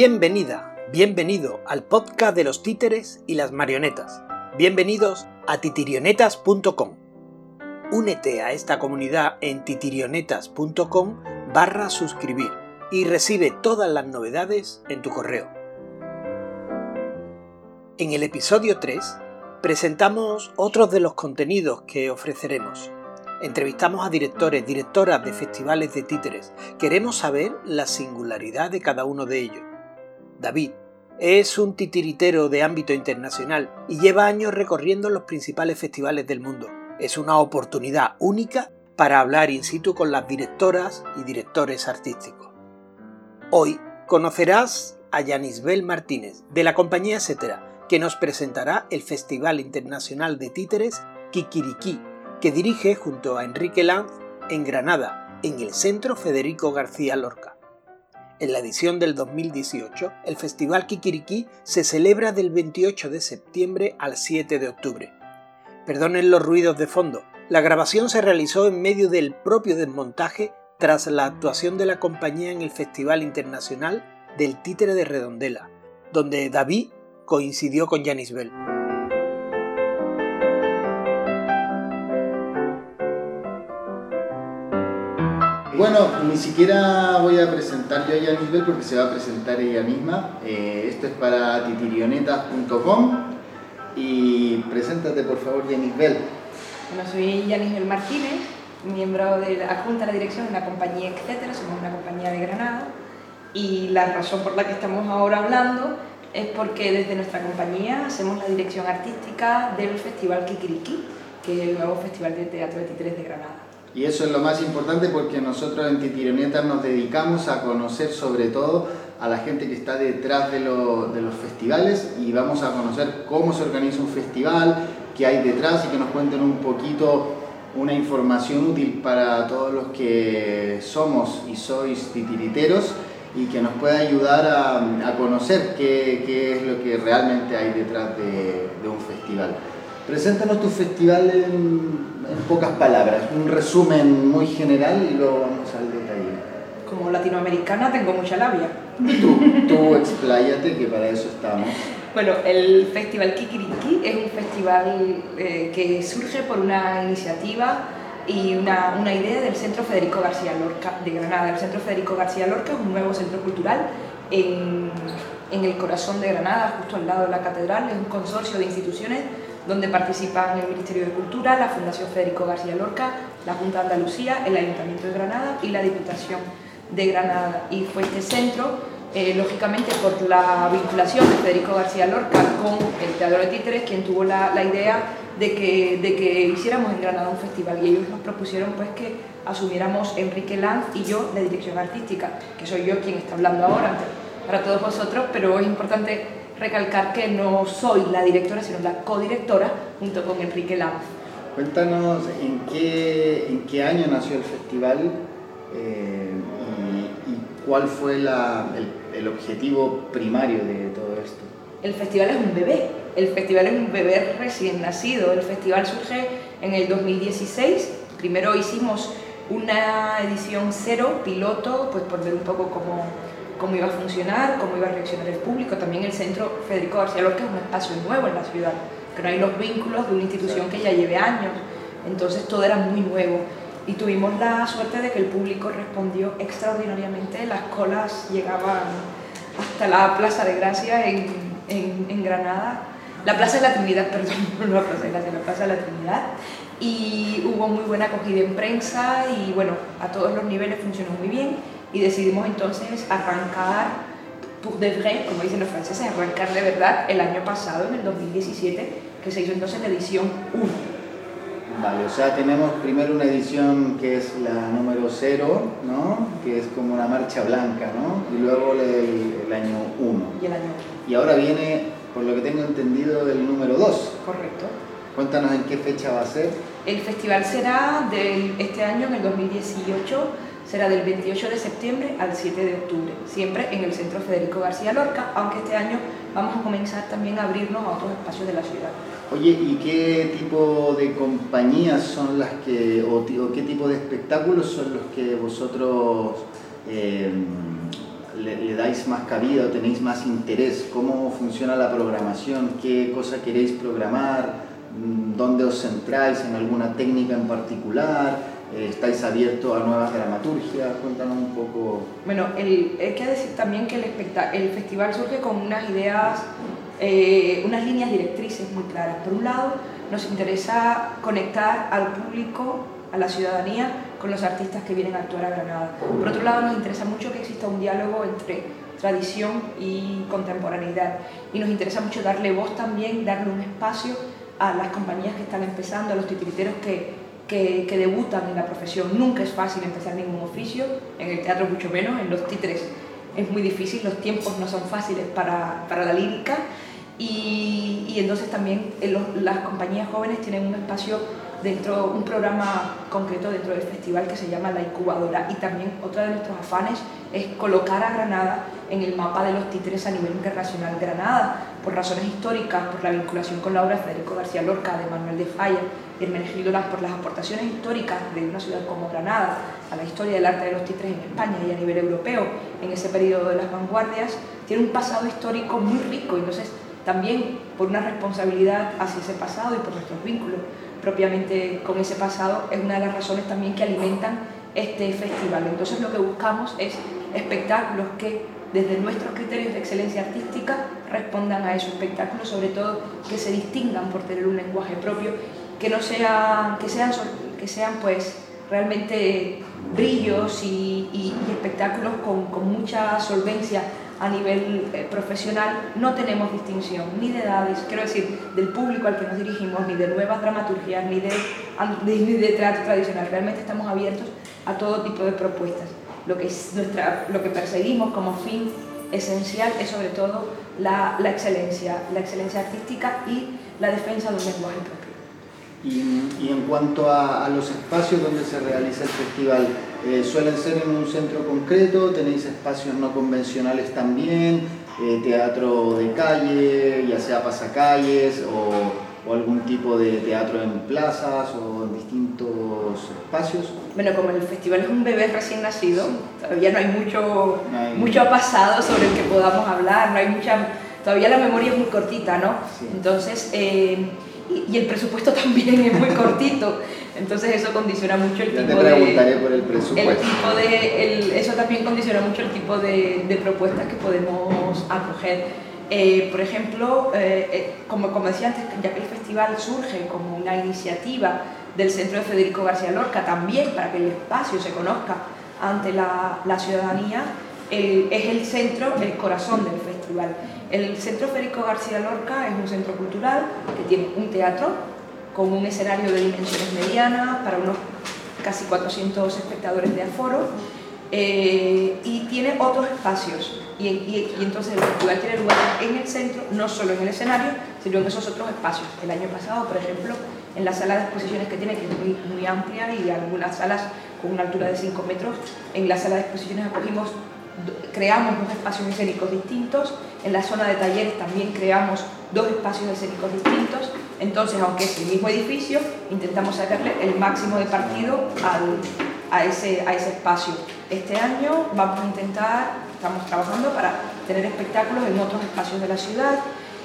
Bienvenida, bienvenido al podcast de los títeres y las marionetas. Bienvenidos a titirionetas.com. Únete a esta comunidad en titirionetas.com barra suscribir y recibe todas las novedades en tu correo. En el episodio 3 presentamos otros de los contenidos que ofreceremos. Entrevistamos a directores, directoras de festivales de títeres. Queremos saber la singularidad de cada uno de ellos. David es un titiritero de ámbito internacional y lleva años recorriendo los principales festivales del mundo. Es una oportunidad única para hablar in situ con las directoras y directores artísticos. Hoy conocerás a Yanisbel Martínez, de la compañía Etcétera, que nos presentará el Festival Internacional de Títeres Kikiriki, que dirige junto a Enrique Lanz en Granada, en el Centro Federico García Lorca. En la edición del 2018, el Festival Kikiriki se celebra del 28 de septiembre al 7 de octubre. Perdonen los ruidos de fondo, la grabación se realizó en medio del propio desmontaje tras la actuación de la compañía en el Festival Internacional del Títere de Redondela, donde David coincidió con Janis Bell. Bueno, ni siquiera voy a presentar yo a Yanisbel porque se va a presentar ella misma. Eh, esto es para titirionetas.com y preséntate por favor Yanisbel. Bueno, soy Yanisbel Martínez, miembro de la adjunta a la dirección de la compañía Etcétera, somos una compañía de Granada y la razón por la que estamos ahora hablando es porque desde nuestra compañía hacemos la dirección artística del Festival Kikiriki, que es el nuevo festival de teatro de títeres de Granada. Y eso es lo más importante porque nosotros en Titirionetas nos dedicamos a conocer sobre todo a la gente que está detrás de, los festivales y vamos a conocer cómo se organiza un festival, qué hay detrás y que nos cuenten un poquito una información útil para todos los que somos y sois titiriteros y que nos pueda ayudar a, conocer qué, es lo que realmente hay detrás de, de un festival. Preséntanos tu festival en, en, pocas palabras, un resumen muy general y luego vamos al detalle. Como latinoamericana tengo mucha labia. Tú, tú expláyate, que para eso estamos. Bueno, el Festival Kikiriki es un festival eh, que surge por una iniciativa y una, una, idea del Centro Federico García Lorca de Granada. El Centro Federico García Lorca es un nuevo centro cultural en, en el corazón de Granada, justo al lado de la catedral. Es un consorcio de instituciones donde participan el Ministerio de Cultura, la Fundación Federico García Lorca, la Junta de Andalucía, el Ayuntamiento de Granada y la Diputación de Granada. Y fue este centro, eh, lógicamente por la vinculación de Federico García Lorca con el Teatro de Títeres, quien tuvo la, la idea de que, de que hiciéramos en Granada un festival y ellos nos propusieron pues que asumiéramos Enrique Lanz y yo de dirección artística, que soy yo quien está hablando ahora para todos vosotros, pero es importante recalcar que no soy la directora, sino la codirectora, junto con Enrique Lanz. Cuéntanos en qué, en qué año nació el festival eh, y, y, cuál fue la, el, el, objetivo primario de todo esto. El festival es un bebé, el festival es un bebé recién nacido. El festival surge en el 2016. Primero hicimos una edición cero, piloto, pues por ver un poco cómo cómo iba a funcionar, cómo iba a reaccionar el público. También el Centro Federico García Lorca es un espacio nuevo en la ciudad, que no hay los vínculos de una institución que ya lleve años. Entonces todo era muy nuevo. Y tuvimos la suerte de que el público respondió extraordinariamente. Las colas llegaban hasta la Plaza de Gracia en, en, en Granada. La Plaza de la Trinidad, perdón, no la Plaza de Gracia, la Plaza de la Trinidad. Y hubo muy buena acogida en prensa y bueno, a todos los niveles funcionó muy bien y decidimos entonces arrancar pour de vrai, como dicen los franceses, arrancar de verdad el año pasado, en el 2017, que se hizo entonces la edición 1. Vale, o sea, tenemos primero una edición que es la número 0, ¿no? Que es como una marcha blanca, ¿no? Y luego el, el año 1. Y el año 1. Y ahora viene, por lo que tengo entendido, el número 2. Correcto. Cuéntanos en qué fecha va a ser. El festival será de este año, en el 2018, será del 28 de septiembre al 7 de octubre, siempre en el Centro Federico García Lorca, aunque este año vamos a comenzar también a abrirnos a otros espacios de la ciudad. Oye, ¿y qué tipo de compañías son las que, o, o qué tipo de espectáculos son los que vosotros eh, le, dais más cabida o tenéis más interés? ¿Cómo funciona la programación? ¿Qué cosa queréis programar? Mm, ¿Dónde os centráis en alguna técnica en particular? Eh, ¿Estáis abiertos a nuevas dramaturgias? Cuéntanos un poco. Bueno, el, hay que decir también que el, el festival surge con unas ideas, eh, unas líneas directrices muy claras. Por un lado, nos interesa conectar al público, a la ciudadanía, con los artistas que vienen a actuar a Granada. Por otro lado, nos interesa mucho que exista un diálogo entre tradición y contemporaneidad. Y nos interesa mucho darle voz también, darle un espacio a las compañías que están empezando, a los titiriteros que, que, debutan en la profesión. Nunca es fácil empezar ningún oficio, en el teatro mucho menos, en los títeres es muy difícil, los tiempos no son fáciles para, para la lírica y, y entonces también eh, las compañías jóvenes tienen un espacio dentro, un programa concreto dentro del festival que se llama La Incubadora y también otro de nuestros afanes es colocar a Granada en el mapa de los títeres a nivel internacional. Granada, por razones históricas, por la vinculación con la obra de Federico García Lorca, de Manuel de Falla Hermenegildo por las aportaciones históricas de una ciudad como Granada a la historia del arte de los títeres en España y a nivel europeo en ese periodo de las vanguardias, tiene un pasado histórico muy rico, entonces también por una responsabilidad hacia ese pasado y por nuestros vínculos propiamente con ese pasado, es una de las razones también que alimentan este festival. Entonces lo que buscamos es espectáculos que desde nuestros criterios de excelencia artística respondan a esos espectáculos, sobre todo que se distingan por tener un lenguaje propio, que no sean, que sean, que sean pues realmente brillos y, espectáculos con, mucha solvencia a nivel eh, profesional no tenemos distinción ni de edades, quiero decir, del público al que nos dirigimos, ni de nuevas dramaturgias, ni de, de teatro tradicional. Realmente estamos abiertos a todo tipo de propuestas. Lo que, es nuestra, lo que perseguimos como fin esencial es sobre todo la, la excelencia, la excelencia artística y la defensa de un lenguaje propio. Y, y en cuanto a, a los espacios donde se realiza el festival, eh, suelen ser en un centro concreto, tenéis espacios no convencionales también, eh, teatro de calle, ya sea pasacalles o, o algún tipo de teatro en plazas o en distintos espacios. Bueno, como el festival es un bebé recién nacido, todavía no hay mucho, mucho pasado sobre el que podamos hablar, no hay mucha, todavía la memoria es muy cortita, ¿no? Entonces, eh, y, el presupuesto también es muy cortito. Entonces eso condiciona mucho el tipo de... por el presupuesto. El tipo de, eso también condiciona mucho el tipo de, de propuestas que podemos acoger. Eh, por ejemplo, eh, eh, como, como decía antes, ya que el festival surge como una iniciativa del Centro de Federico García Lorca, también para que el espacio se conozca ante la, la ciudadanía, es el centro, el corazón del festival. El Centro Federico García Lorca es un centro cultural que tiene un teatro con un escenario de dimensiones medianas para unos casi 400 espectadores de aforo eh, y tiene otros espacios y, y, entonces el festival tiene lugar en el centro, no solo en el escenario, sino en esos otros espacios. El año pasado, por ejemplo, en la sala de exposiciones que tiene, que es muy, muy amplia y algunas salas con una altura de 5 metros, en la sala de exposiciones acogimos creamos dos espacios escénicos distintos, en la zona de talleres también creamos dos espacios escénicos distintos, entonces aunque es el mismo edificio, intentamos sacarle el máximo de partido al, a, ese, a ese espacio. Este año vamos a intentar, estamos trabajando para tener espectáculos en otros espacios de la ciudad,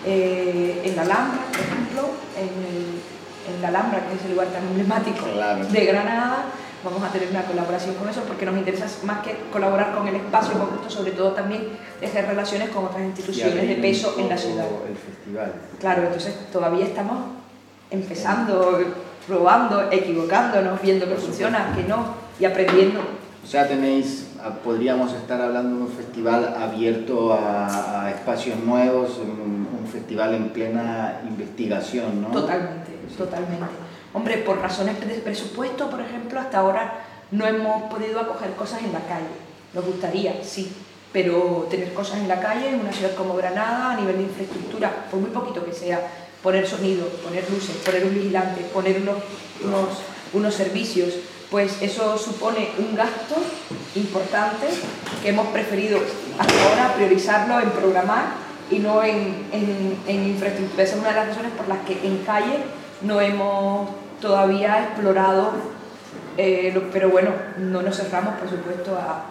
eh, en la Alhambra, por ejemplo, en, en, la Alhambra, que es el lugar tan emblemático de Granada, vamos a tener una colaboración con eso porque nos interesa más que colaborar con el espacio concreto, sobre todo también tejer relaciones con otras instituciones de peso en la ciudad. El festival. Claro, entonces todavía estamos empezando, probando, equivocándonos, viendo que funciona, que no, y aprendiendo. O sea, tenéis, ah, podríamos estar hablando de un festival abierto a, espacios nuevos, un, un festival en plena investigación, ¿no? Totalmente, totalmente. Hombre, por razones de presupuesto, por ejemplo, hasta ahora no hemos podido acoger cosas en la calle. Nos gustaría, sí, pero tener cosas en la calle en una ciudad como Granada, a nivel de infraestructura, por muy poquito que sea, poner sonido, poner luces, poner un vigilante, poner unos, unos, unos servicios, pues eso supone un gasto importante que hemos preferido hasta ahora priorizarlo en programar y no en, en, en infraestructura. Esa es una de las razones por las que en calle no hemos todavía explorado, eh, pero bueno, no nos cerramos, por supuesto, a,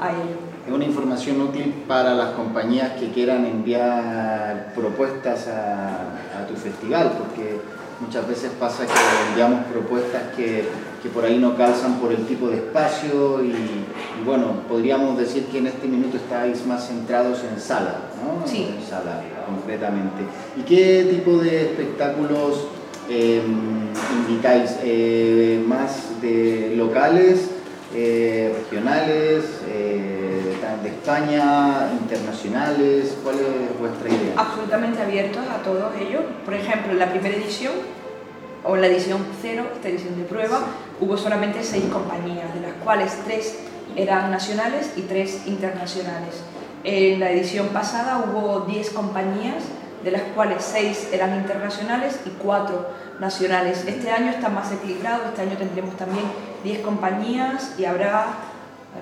a, ello. Es una información útil para las compañías que quieran enviar propuestas a, a tu festival, porque muchas veces pasa que enviamos propuestas que, que, por ahí no calzan por el tipo de espacio y, bueno, podríamos decir que en este minuto estáis más centrados en sala, ¿no? Sí. En sala, concretamente. ¿Y qué tipo de espectáculos eh, invitáis? Eh, ¿Más de locales, eh, regionales? de España, internacionales? ¿Cuál es vuestra idea? Absolutamente abiertos a todos ellos. Por ejemplo, en la primera edición, o en la edición cero, esta edición de prueba, hubo solamente seis compañías, de las cuales tres eran nacionales y tres internacionales. En la edición pasada hubo 10 compañías, de las cuales seis eran internacionales y cuatro nacionales. Este año está más equilibrado, este año tendremos también 10 compañías y habrá,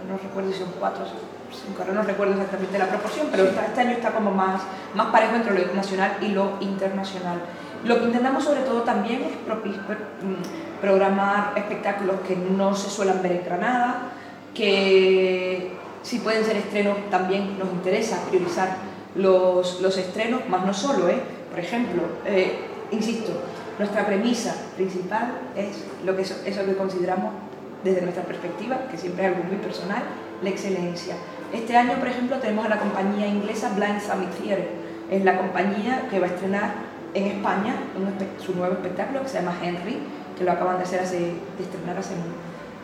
no recuerdo si son cuatro no recuerdo exactamente la proporción, pero este año está como más, más parejo entre lo nacional y lo internacional. Lo que intentamos sobre todo también es mm, programar espectáculos que no se suelen ver en Granada, que si pueden ser estrenos también nos interesa priorizar los, los estrenos, más no solo, ¿eh? por ejemplo, eh, insisto, nuestra premisa principal es lo que eso, eso que consideramos desde nuestra perspectiva, que siempre es algo muy personal, la excelencia. Este año, por ejemplo, tenemos a la compañía inglesa Blind Summit Theatre. Es la compañía que va a estrenar en España su nuevo espectáculo que se llama Henry, que lo acaban de, hacer hace, de estrenar hace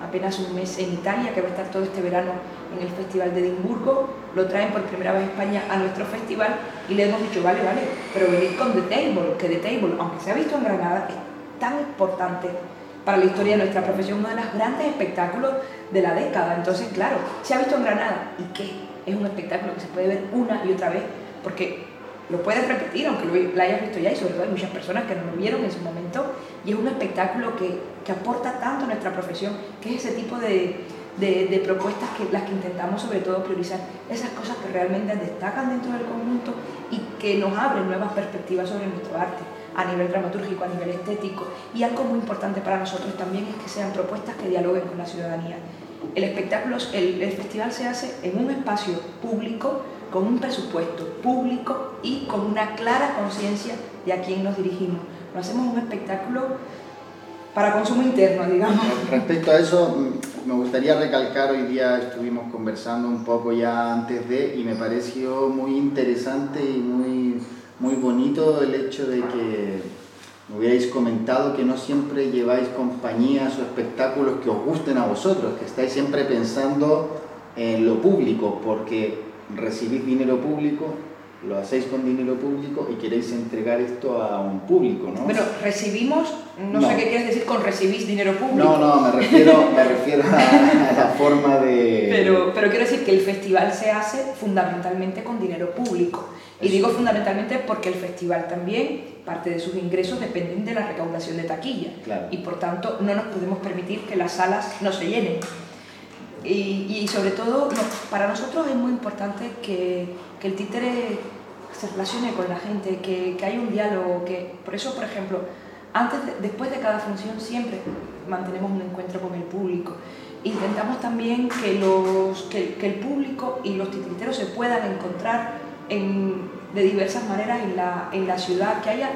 apenas un mes en Italia, que va a estar todo este verano en el Festival de Edimburgo. Lo traen por primera vez a España a nuestro festival y le hemos dicho, vale, vale, pero venid con The Table, que The Table, aunque se ha visto en Granada, es tan importante para la historia de nuestra profesión, uno de los grandes espectáculos de la década. Entonces, claro, se ha visto en Granada y qué, es un espectáculo que se puede ver una y otra vez, porque lo puedes repetir, aunque lo, hayas visto ya, y sobre todo hay muchas personas que no lo vieron en su momento, y es un espectáculo que, que aporta tanto a nuestra profesión, que es ese tipo de, de, propuestas que las que intentamos sobre todo priorizar, esas cosas que realmente destacan dentro del conjunto y que nos abren nuevas perspectivas sobre nuestro arte a nivel dramatúrgico, a nivel estético. Y algo muy importante para nosotros también es que sean propuestas que dialoguen con la ciudadanía. El espectáculo, el, el festival se hace en un espacio público, con un presupuesto público y con una clara conciencia de a quién nos dirigimos. No hacemos un espectáculo para consumo interno, digamos. Respecto a eso, mm, me gustaría recalcar, hoy día estuvimos conversando un poco ya antes de, y me pareció muy interesante y muy muy bonito el hecho de que me hubierais comentado que no siempre lleváis compañías o espectáculos que os gusten a vosotros, que estáis siempre pensando en lo público, porque recibís dinero público, lo hacéis con dinero público y queréis entregar esto a un público, ¿no? Bueno, recibimos, no, sé qué quieres decir con recibís dinero público. No, no, me refiero, me refiero a, la forma de... Pero, pero quiero decir que el festival se hace fundamentalmente con dinero público. Y digo fundamentalmente porque el festival también, parte de sus ingresos dependen de la recaudación de taquilla. Y por tanto no nos podemos permitir que las salas no se llenen. Y, y sobre todo, para nosotros es muy importante que, que, el títere se relacione con la gente, que, que haya un diálogo, que por eso, por ejemplo, antes después de cada función siempre mantenemos un encuentro con el público. Intentamos también que, los, que, que el público y los titiriteros se puedan encontrar en, de diversas maneras en la, en la ciudad, que haya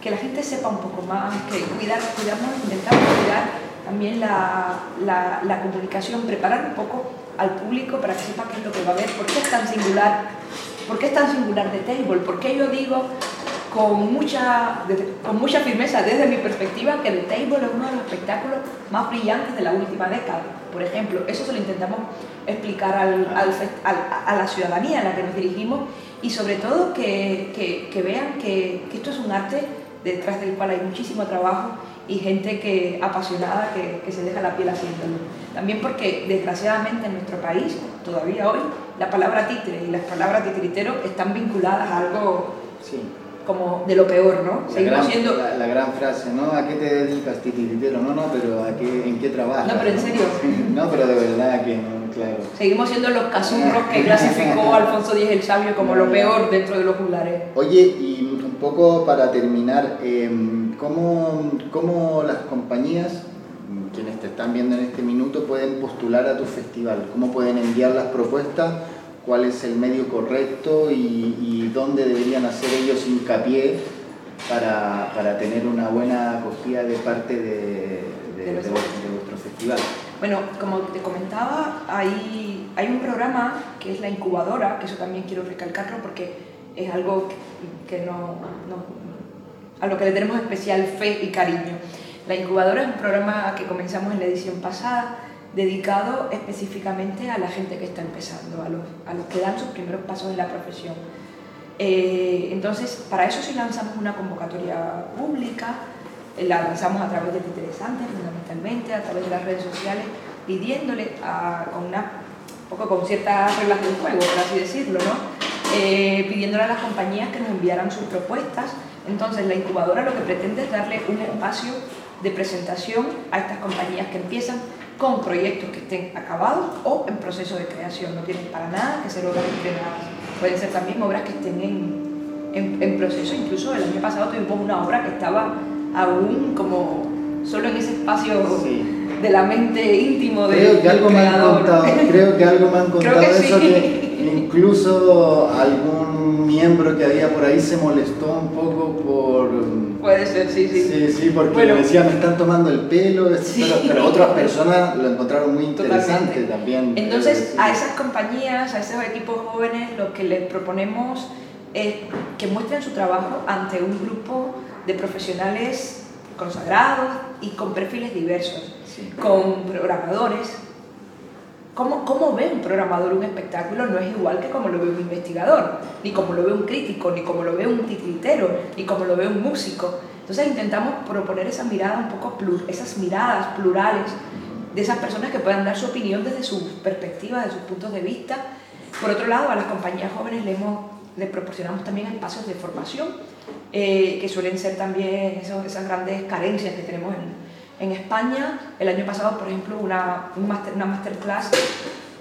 que la gente sepa un poco más, que cuidar, cuidarnos, intentamos cuidar también la, la, la, comunicación, preparar un poco al público para que sepa qué es lo que va a ver, por qué es tan singular, por qué es tan singular de Table, por qué yo digo con mucha, con mucha firmeza desde mi perspectiva que The Table es uno de los espectáculos más brillantes de la última década. Por ejemplo, eso se lo intentamos explicar a la ciudadanía a la que nos dirigimos y sobre todo que, que, vean que, esto es un arte detrás del cual hay muchísimo trabajo y gente que, apasionada que se deja la piel haciéndolo. También porque desgraciadamente en nuestro país, todavía hoy, la palabra títere y las palabras titiritero están vinculadas a algo sí como de lo peor, ¿no? La Seguimos gran, siendo... La, gran frase, ¿no? ¿A qué te dedicas, titiritero? No, no, pero ¿a qué, ¿en qué trabajas? No, pero en serio. no, pero de verdad que claro. Seguimos siendo los cazurros que clasificó Alfonso X el Sabio como lo peor dentro de los juglares. Oye, y un poco para terminar, em, ¿cómo, ¿cómo, las compañías quienes te están viendo en este minuto pueden postular a tu festival? ¿Cómo pueden enviar las propuestas? ¿Cuál es el medio correcto y, dónde deberían hacer ellos hincapié para, para, tener una buena acogida de parte de, de, vuestro festival? Bueno, como te comentaba, hay, hay un programa que es la incubadora, que eso también quiero recalcarlo porque es algo que no, no a lo que le tenemos especial fe y cariño. La incubadora es un programa que comenzamos en la edición pasada, dedicado específicamente a la gente que está empezando, a los, a los que dan sus primeros pasos en la profesión. Eh, entonces, para eso sí lanzamos una convocatoria pública, eh, la lanzamos a través de Interesantes, fundamentalmente, a través de las redes sociales, pidiéndole a, con, una, poco con ciertas reglas del juego, por así decirlo, ¿no? Eh, pidiéndole a las compañías que nos enviaran sus propuestas. Entonces, la incubadora lo que pretende es darle un espacio de presentación a estas compañías que empiezan con proyectos que estén acabados o en proceso de creación. No tienen para nada que ser obras estrenadas. Pueden ser también obras que estén en, en, proceso. Incluso el año pasado tuvimos una obra que estaba aún como solo en ese espacio de la mente íntimo de creo que algo me han contado creo que algo me han contado eso que incluso algún miembro que había por ahí se molestó un poco por Puede ser, sí, sí. Sí, sí, porque bueno, me decía, me están tomando el pelo, pero, otras personas lo encontraron muy interesante también. Entonces, a esas compañías, a esos equipos jóvenes, lo que les proponemos es que muestren su trabajo ante un grupo de profesionales consagrados y con perfiles diversos, con programadores, ¿Cómo, ¿Cómo, ve un programador un espectáculo? No es igual que como lo ve un investigador, ni como lo ve un crítico, ni como lo ve un titiritero, ni como lo ve un músico. Entonces intentamos proponer esa mirada un poco, plur, esas miradas plurales de esas personas que puedan dar su opinión desde sus perspectivas, de sus puntos de vista. Por otro lado, a las compañías jóvenes les, les proporcionamos también espacios de formación, eh, que suelen ser también esas grandes carencias que tenemos en, en España, el año pasado, por ejemplo, una, una masterclass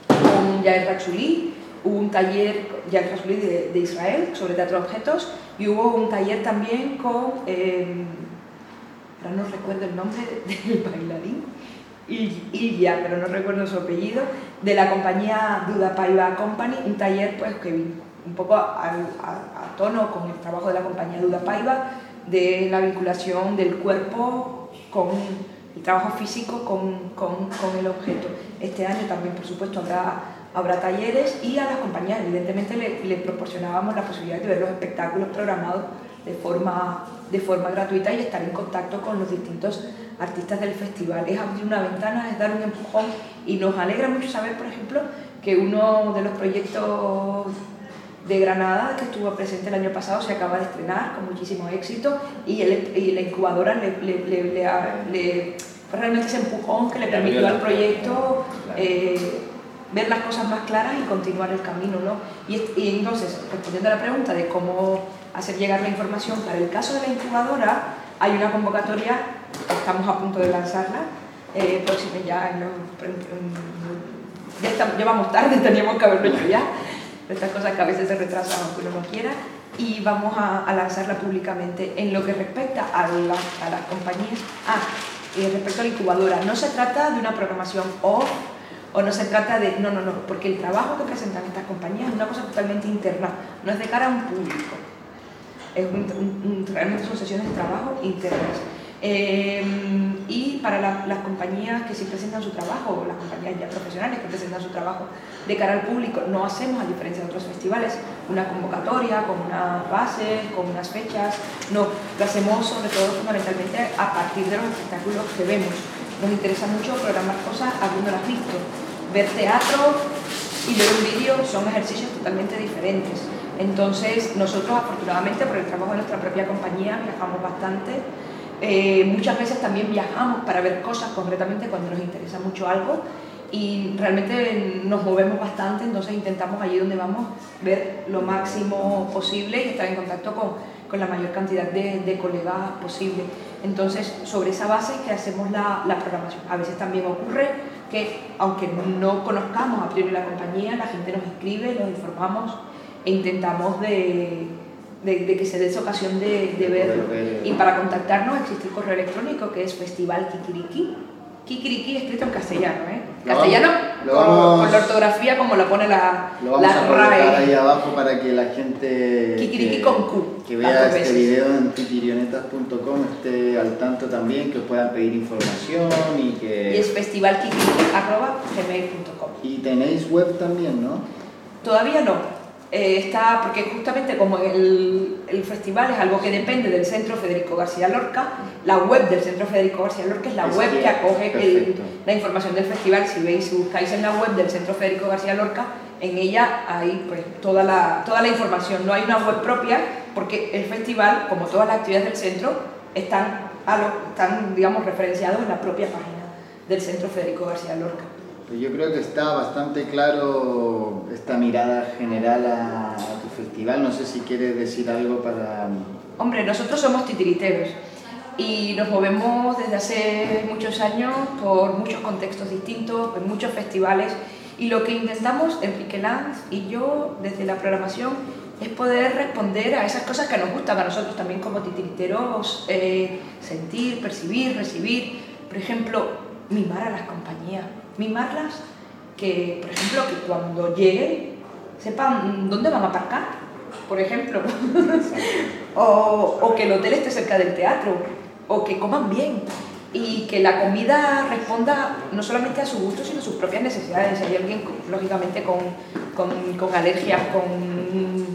con Yael Rachouli, hubo un taller, Yael Rachouli de, Israel, sobre teatro de objetos, y hubo un taller también con, eh, ahora no recuerdo el nombre del bailarín, Ilya, pero no recuerdo su apellido, de la compañía Duda Paiva Company, un taller pues que un poco a, tono con el trabajo de la compañía Duda Paiva, de la vinculación del cuerpo con el trabajo físico con, con, con, el objeto. Este año también, por supuesto, habrá, habrá talleres y a las compañías, evidentemente, le, le, proporcionábamos la posibilidad de ver los espectáculos programados de forma, de forma gratuita y estar en contacto con los distintos artistas del festival. Es abrir una ventana, es dar un empujón y nos alegra mucho saber, por ejemplo, que uno de los proyectos de Granada, que estuvo presente el año pasado, se acaba de estrenar con muchísimo éxito y, el, y la incubadora le, le, le, le fue realmente ese empujón que le permitió al proyecto eh, ver las cosas más claras y continuar el camino. ¿no? Y, y, entonces, respondiendo a la pregunta de cómo hacer llegar la información, para el caso de la incubadora hay una convocatoria, estamos a punto de lanzarla, eh, próxima ya, ya estamos, llevamos tarde, teníamos que haberlo hecho ya estas cosas que a veces se retrasan aunque uno no quiera, y vamos a, lanzarla públicamente. En lo que respecta a, a las compañías, ah, y respecto a la incubadora, no se trata de una programación off o no se trata de, no, no, no, porque el trabajo que presentan estas compañías es una cosa totalmente interna, no es de cara a un público, es realmente son sesiones de trabajo internas. Em, y para las compañías que sí presentan su trabajo, las compañías ya profesionales que presentan su trabajo de cara al público, no hacemos, a diferencia de otros festivales, una convocatoria con unas bases, con unas fechas, no, lo hacemos sobre todo fundamentalmente a partir de los espectáculos que vemos. Nos interesa mucho programar cosas habiéndolas visto. Ver teatro y ver un vídeo son ejercicios totalmente diferentes. Entonces, nosotros afortunadamente por el trabajo de nuestra propia compañía viajamos bastante eh, muchas veces también viajamos para ver cosas concretamente cuando nos interesa mucho algo y realmente nos movemos bastante, entonces intentamos allí donde vamos ver lo máximo posible y estar en contacto con, con la mayor cantidad de, de, colegas posible. Entonces, sobre esa base es que hacemos la, la, programación. A veces también ocurre que, aunque no conozcamos a priori la compañía, la gente nos escribe, nos informamos e intentamos de de, que se dé esa ocasión de, de verlo. Y para contactarnos existe el correo electrónico que es festivalkikiriki, Kikiriki. Escrito en castellano, ¿eh? Castellano con, la ortografía como la pone la Lo vamos a colocar ahí abajo para que la gente que, con Q, que vea este video en titirionetas.com esté al tanto también, que puedan pedir información y que... Y es festivalkikiriki.gmail.com Y tenéis web también, ¿no? Todavía no, eh, está, porque justamente como el, el, festival es algo que depende del Centro Federico García Lorca, la web del Centro Federico García Lorca es la web que acoge la información del festival. Si veis, si buscáis en la web del Centro Federico García Lorca, en ella hay pues, toda, la, toda la información. No hay una web propia porque el festival, como todas las actividades del centro, están, están digamos, referenciados en la propia página del Centro Federico García Lorca. Pues yo creo que está bastante claro esta mirada general a, tu festival. No sé si quieres decir algo para... Hombre, nosotros somos titiriteros y nos movemos desde hace muchos años por muchos contextos distintos, en muchos festivales. Y lo que intentamos Enrique Lanz y yo desde la programación es poder responder a esas cosas que nos gustan a nosotros también como titiriteros, eh, sentir, percibir, recibir, por ejemplo, mimar a las compañías mimarlas, que por ejemplo que cuando lleguen sepan dónde van a aparcar, por ejemplo, o, o que el hotel esté cerca del teatro, o que coman bien y que la comida responda no solamente a su gusto, sino a sus propias necesidades. Si hay alguien, lógicamente, con, con, con alergias, con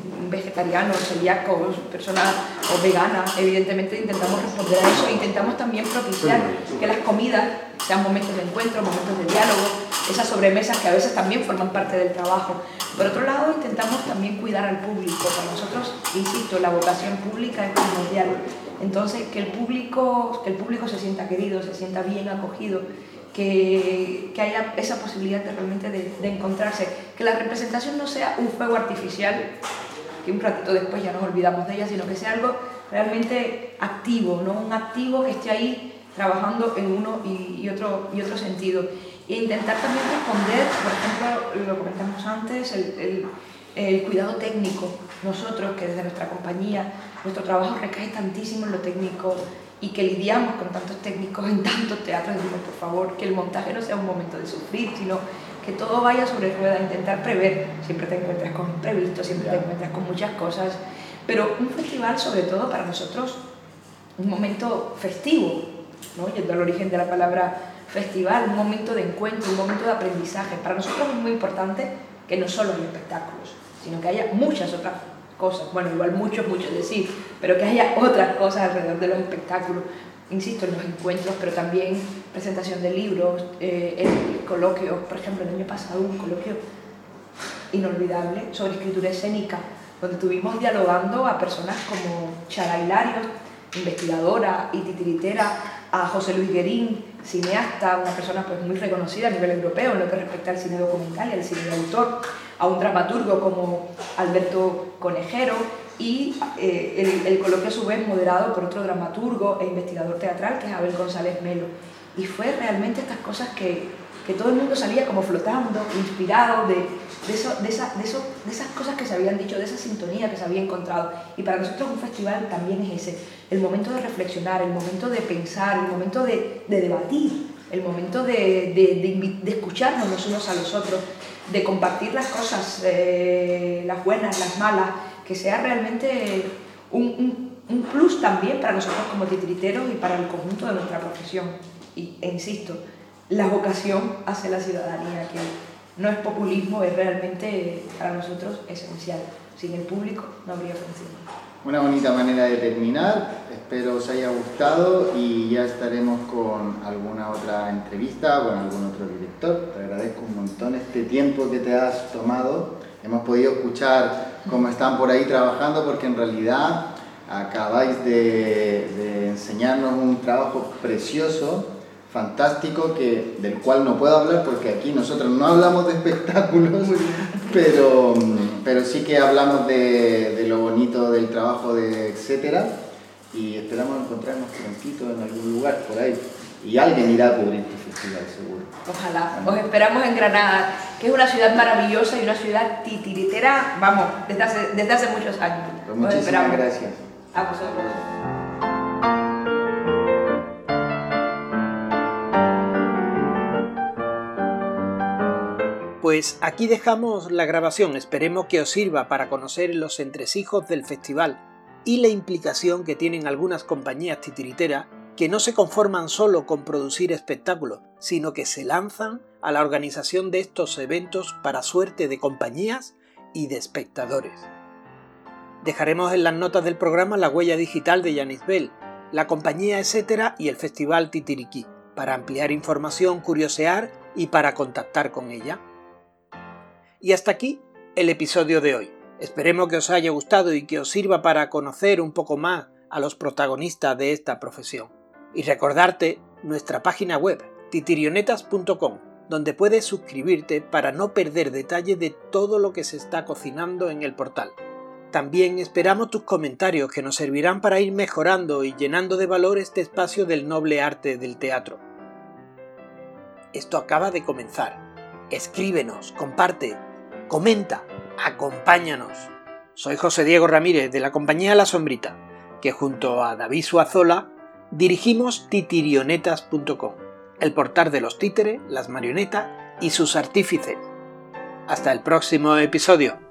vegetarianos, celíacos, personas o veganas, evidentemente intentamos responder a eso e intentamos también propiciar que las comidas sean momentos de encuentro, momentos de diálogo, esas sobremesas que a veces también forman parte del trabajo. Por otro lado, intentamos también cuidar al público. Para nosotros, insisto, la vocación pública es primordial. Entonces, que el público, que el público se sienta querido, se sienta bien acogido, que, que haya esa posibilidad de realmente de, de, encontrarse, que la representación no sea un fuego artificial, que un ratito después ya nos olvidamos de ella, sino que sea algo realmente activo, ¿no? un activo que esté ahí trabajando en uno y, otro, y otro sentido. E intentar también responder, por ejemplo, lo comentamos antes, el, el, cuidado técnico. Nosotros, que desde nuestra compañía, nuestro trabajo recae tantísimo en lo técnico y que lidiamos con tantos técnicos en tantos teatros, decimos, por favor, que el montaje no sea un momento de sufrir, sino que todo vaya sobre rueda, intentar prever. Siempre te encuentras con imprevistos, siempre te encuentras con muchas cosas, pero un festival, sobre todo para nosotros, un momento festivo, ¿no? yendo al origen de la palabra festival, un momento de encuentro, un momento de aprendizaje. Para nosotros es muy importante que no solo haya espectáculos, sino que haya muchas otras cosas, bueno, igual muchos, muchos decir, pero que haya otras cosas alrededor de los espectáculos, insisto, en los encuentros, pero también presentación de libros, eh, coloquios, por ejemplo, el año pasado un coloquio inolvidable sobre escritura escénica, donde estuvimos dialogando a personas como Chara Hilario, investigadora y titiritera, a José Luis Guerín, cineasta, una persona pues muy reconocida a nivel europeo en lo que respecta al cine documental y al cine de autor, a un dramaturgo como Alberto Conejero y eh, el, el, coloquio a su vez moderado por otro dramaturgo e investigador teatral que es Abel González Melo. Y fue realmente estas cosas que, que todo el mundo salía como flotando, inspirado de, de, eso, de, esa, de, eso, de esas cosas que se habían dicho, de esa sintonía que se había encontrado. Y para nosotros un festival también es ese, el momento de reflexionar, el momento de pensar, el momento de, de debatir, el momento de, de, escucharnos los unos a los otros, de compartir las cosas, eh, las buenas, las malas, que sea realmente un, un, plus también para nosotros como titiriteros y para el conjunto de nuestra profesión. Y, e insisto, la vocación hacia la ciudadanía, que no es populismo, es realmente para nosotros esencial. Sin el público no habría función. Una bonita manera de terminar, espero os haya gustado y ya estaremos con alguna otra entrevista, con algún otro director. Te agradezco un montón este tiempo que te has tomado. Hemos podido escuchar cómo están por ahí trabajando porque en realidad acabáis de, de enseñarnos un trabajo precioso fantástico que, del cual no puedo hablar porque aquí nosotros no hablamos de espectáculos, pero, pero sí que hablamos de, de lo bonito del trabajo, de etcétera, y esperamos encontrarnos prontito en algún lugar por ahí. Y alguien irá a cubrir seguro. Ojalá. Os esperamos en Granada, que es una ciudad maravillosa y una ciudad titiritera, vamos, desde hace, desde hace muchos años. Pues muchísimas esperamos. gracias. A vosotros. Pues aquí dejamos la grabación, esperemos que os sirva para conocer los entresijos del festival y la implicación que tienen algunas compañías titiriteras que no se conforman solo con producir espectáculos, sino que se lanzan a la organización de estos eventos para suerte de compañías y de espectadores. Dejaremos en las notas del programa la huella digital de Yanis Bell, la compañía etcétera y el Festival Titiriquí, para ampliar información, curiosear y para contactar con ella. Y hasta aquí el episodio de hoy. Esperemos que os haya gustado y que os sirva para conocer un poco más a los protagonistas de esta profesión. Y recordarte nuestra página web, titirionetas.com, donde puedes suscribirte para no perder detalle de todo lo que se está cocinando en el portal. También esperamos tus comentarios que nos servirán para ir mejorando y llenando de valor este espacio del noble arte del teatro. Esto acaba de comenzar. Escríbenos, comparte, comenta, acompáñanos. Soy José Diego Ramírez de la compañía La Sombrita, que junto a David Suazola dirigimos titirionetas.com, el portal de los títeres, las marionetas y sus artífices. Hasta el próximo episodio.